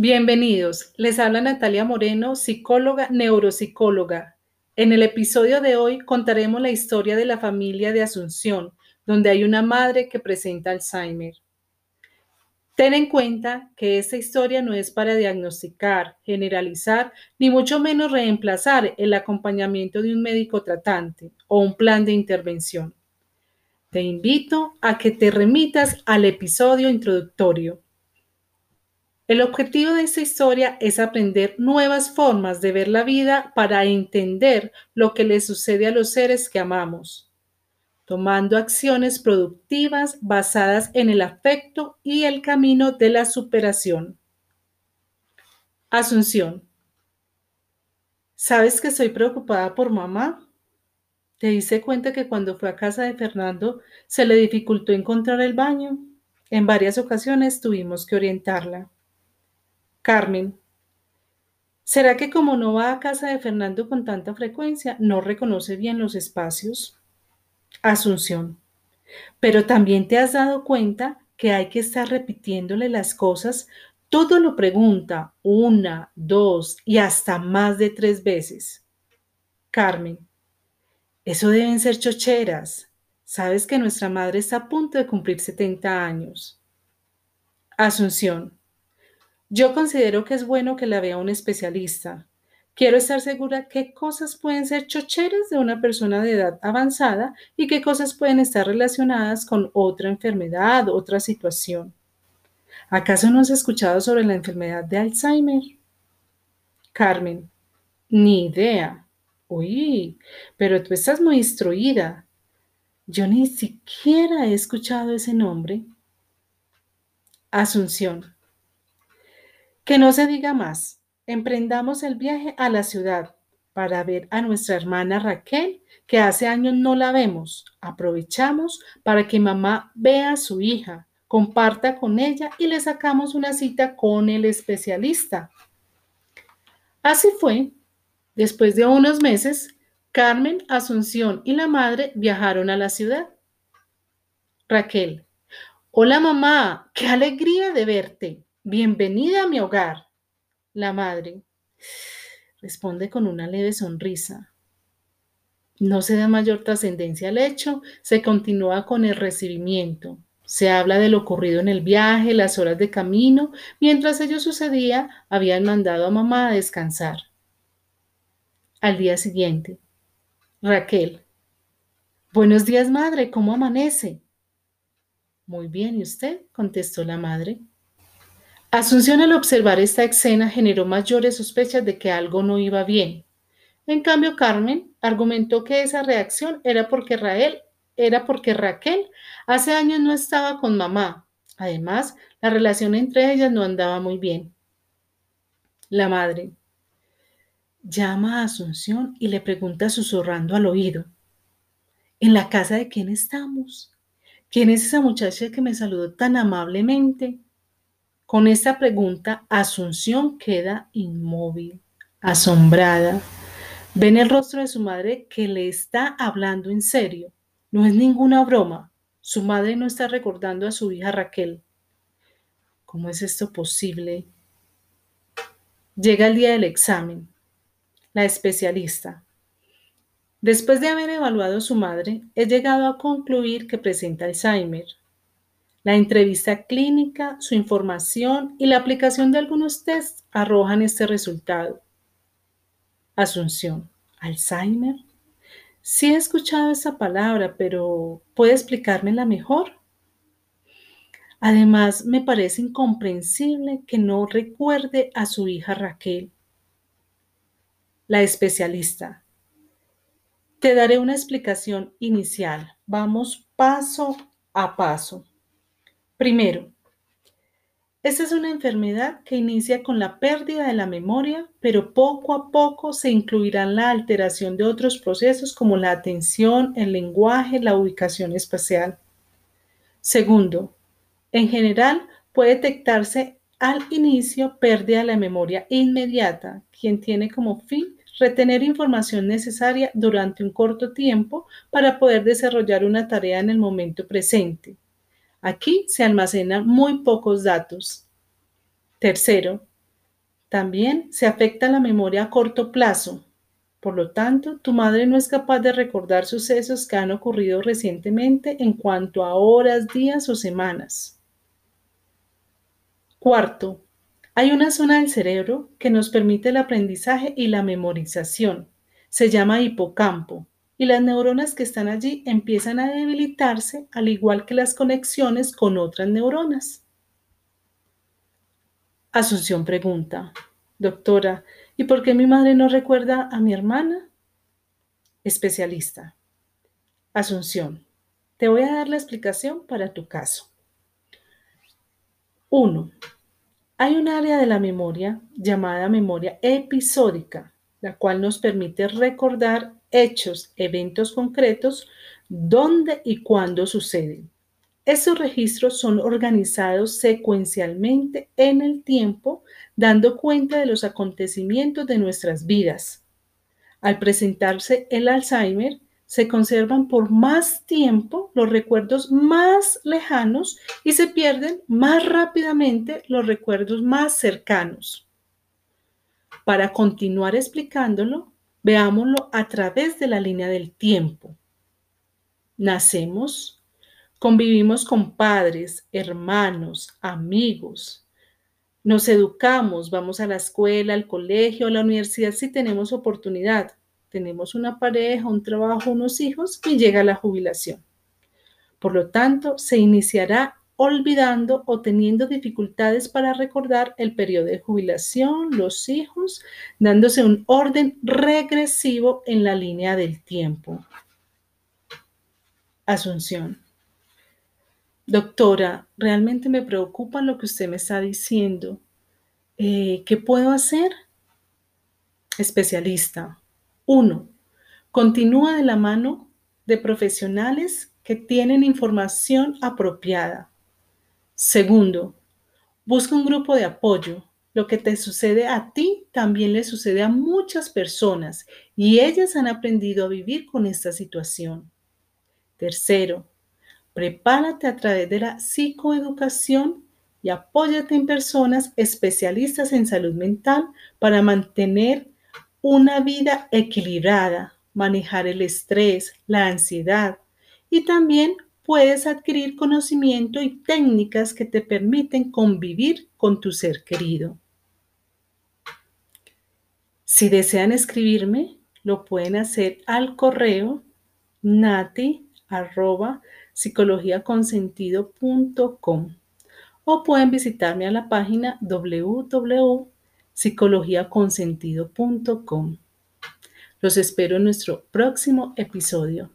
Bienvenidos. Les habla Natalia Moreno, psicóloga, neuropsicóloga. En el episodio de hoy contaremos la historia de la familia de Asunción, donde hay una madre que presenta Alzheimer. Ten en cuenta que esta historia no es para diagnosticar, generalizar, ni mucho menos reemplazar el acompañamiento de un médico tratante o un plan de intervención. Te invito a que te remitas al episodio introductorio. El objetivo de esta historia es aprender nuevas formas de ver la vida para entender lo que le sucede a los seres que amamos, tomando acciones productivas basadas en el afecto y el camino de la superación. Asunción. ¿Sabes que estoy preocupada por mamá? ¿Te diste cuenta que cuando fue a casa de Fernando se le dificultó encontrar el baño? En varias ocasiones tuvimos que orientarla. Carmen. ¿Será que como no va a casa de Fernando con tanta frecuencia, no reconoce bien los espacios? Asunción. Pero también te has dado cuenta que hay que estar repitiéndole las cosas. Todo lo pregunta una, dos y hasta más de tres veces. Carmen. Eso deben ser chocheras. Sabes que nuestra madre está a punto de cumplir 70 años. Asunción. Yo considero que es bueno que la vea un especialista. Quiero estar segura qué cosas pueden ser chocheras de una persona de edad avanzada y qué cosas pueden estar relacionadas con otra enfermedad, otra situación. ¿Acaso no has escuchado sobre la enfermedad de Alzheimer? Carmen, ni idea. Uy, pero tú estás muy instruida. Yo ni siquiera he escuchado ese nombre. Asunción. Que no se diga más. Emprendamos el viaje a la ciudad para ver a nuestra hermana Raquel, que hace años no la vemos. Aprovechamos para que mamá vea a su hija, comparta con ella y le sacamos una cita con el especialista. Así fue. Después de unos meses, Carmen, Asunción y la madre viajaron a la ciudad. Raquel. Hola mamá, qué alegría de verte. Bienvenida a mi hogar. La madre responde con una leve sonrisa. No se da mayor trascendencia al hecho, se continúa con el recibimiento. Se habla de lo ocurrido en el viaje, las horas de camino. Mientras ello sucedía, habían mandado a mamá a descansar. Al día siguiente, Raquel. Buenos días, madre, ¿cómo amanece? Muy bien, ¿y usted? contestó la madre. Asunción al observar esta escena generó mayores sospechas de que algo no iba bien. En cambio, Carmen argumentó que esa reacción era porque Rael era porque Raquel hace años no estaba con mamá. Además, la relación entre ellas no andaba muy bien. La madre llama a Asunción y le pregunta susurrando al oído, ¿en la casa de quién estamos? ¿Quién es esa muchacha que me saludó tan amablemente? Con esta pregunta, Asunción queda inmóvil, asombrada. Ve en el rostro de su madre que le está hablando en serio. No es ninguna broma. Su madre no está recordando a su hija Raquel. ¿Cómo es esto posible? Llega el día del examen. La especialista. Después de haber evaluado a su madre, he llegado a concluir que presenta Alzheimer. La entrevista clínica, su información y la aplicación de algunos tests arrojan este resultado. Asunción. ¿Alzheimer? Sí he escuchado esa palabra, pero ¿puede explicármela mejor? Además, me parece incomprensible que no recuerde a su hija Raquel. La especialista. Te daré una explicación inicial. Vamos paso a paso. Primero, esta es una enfermedad que inicia con la pérdida de la memoria, pero poco a poco se incluirán la alteración de otros procesos como la atención, el lenguaje, la ubicación espacial. Segundo, en general puede detectarse al inicio pérdida de la memoria inmediata, quien tiene como fin retener información necesaria durante un corto tiempo para poder desarrollar una tarea en el momento presente. Aquí se almacenan muy pocos datos. Tercero, También se afecta la memoria a corto plazo. Por lo tanto, tu madre no es capaz de recordar sucesos que han ocurrido recientemente en cuanto a horas, días o semanas. Cuarto, hay una zona del cerebro que nos permite el aprendizaje y la memorización. Se llama hipocampo y las neuronas que están allí empiezan a debilitarse al igual que las conexiones con otras neuronas. Asunción pregunta, doctora, ¿y por qué mi madre no recuerda a mi hermana? Especialista. Asunción, te voy a dar la explicación para tu caso. 1. Hay un área de la memoria llamada memoria episódica, la cual nos permite recordar hechos, eventos concretos, dónde y cuándo suceden. Esos registros son organizados secuencialmente en el tiempo, dando cuenta de los acontecimientos de nuestras vidas. Al presentarse el Alzheimer, se conservan por más tiempo los recuerdos más lejanos y se pierden más rápidamente los recuerdos más cercanos. Para continuar explicándolo, Veámoslo a través de la línea del tiempo. Nacemos, convivimos con padres, hermanos, amigos. Nos educamos, vamos a la escuela, al colegio, a la universidad si tenemos oportunidad. Tenemos una pareja, un trabajo, unos hijos y llega la jubilación. Por lo tanto, se iniciará olvidando o teniendo dificultades para recordar el periodo de jubilación, los hijos, dándose un orden regresivo en la línea del tiempo. Asunción. Doctora, realmente me preocupa lo que usted me está diciendo. Eh, ¿Qué puedo hacer? Especialista. Uno, Continúa de la mano de profesionales que tienen información apropiada. Segundo, busca un grupo de apoyo. Lo que te sucede a ti también le sucede a muchas personas y ellas han aprendido a vivir con esta situación. Tercero, prepárate a través de la psicoeducación y apóyate en personas especialistas en salud mental para mantener una vida equilibrada, manejar el estrés, la ansiedad y también puedes adquirir conocimiento y técnicas que te permiten convivir con tu ser querido. Si desean escribirme, lo pueden hacer al correo nati o pueden visitarme a la página www.psicologiaconsentido.com. Los espero en nuestro próximo episodio.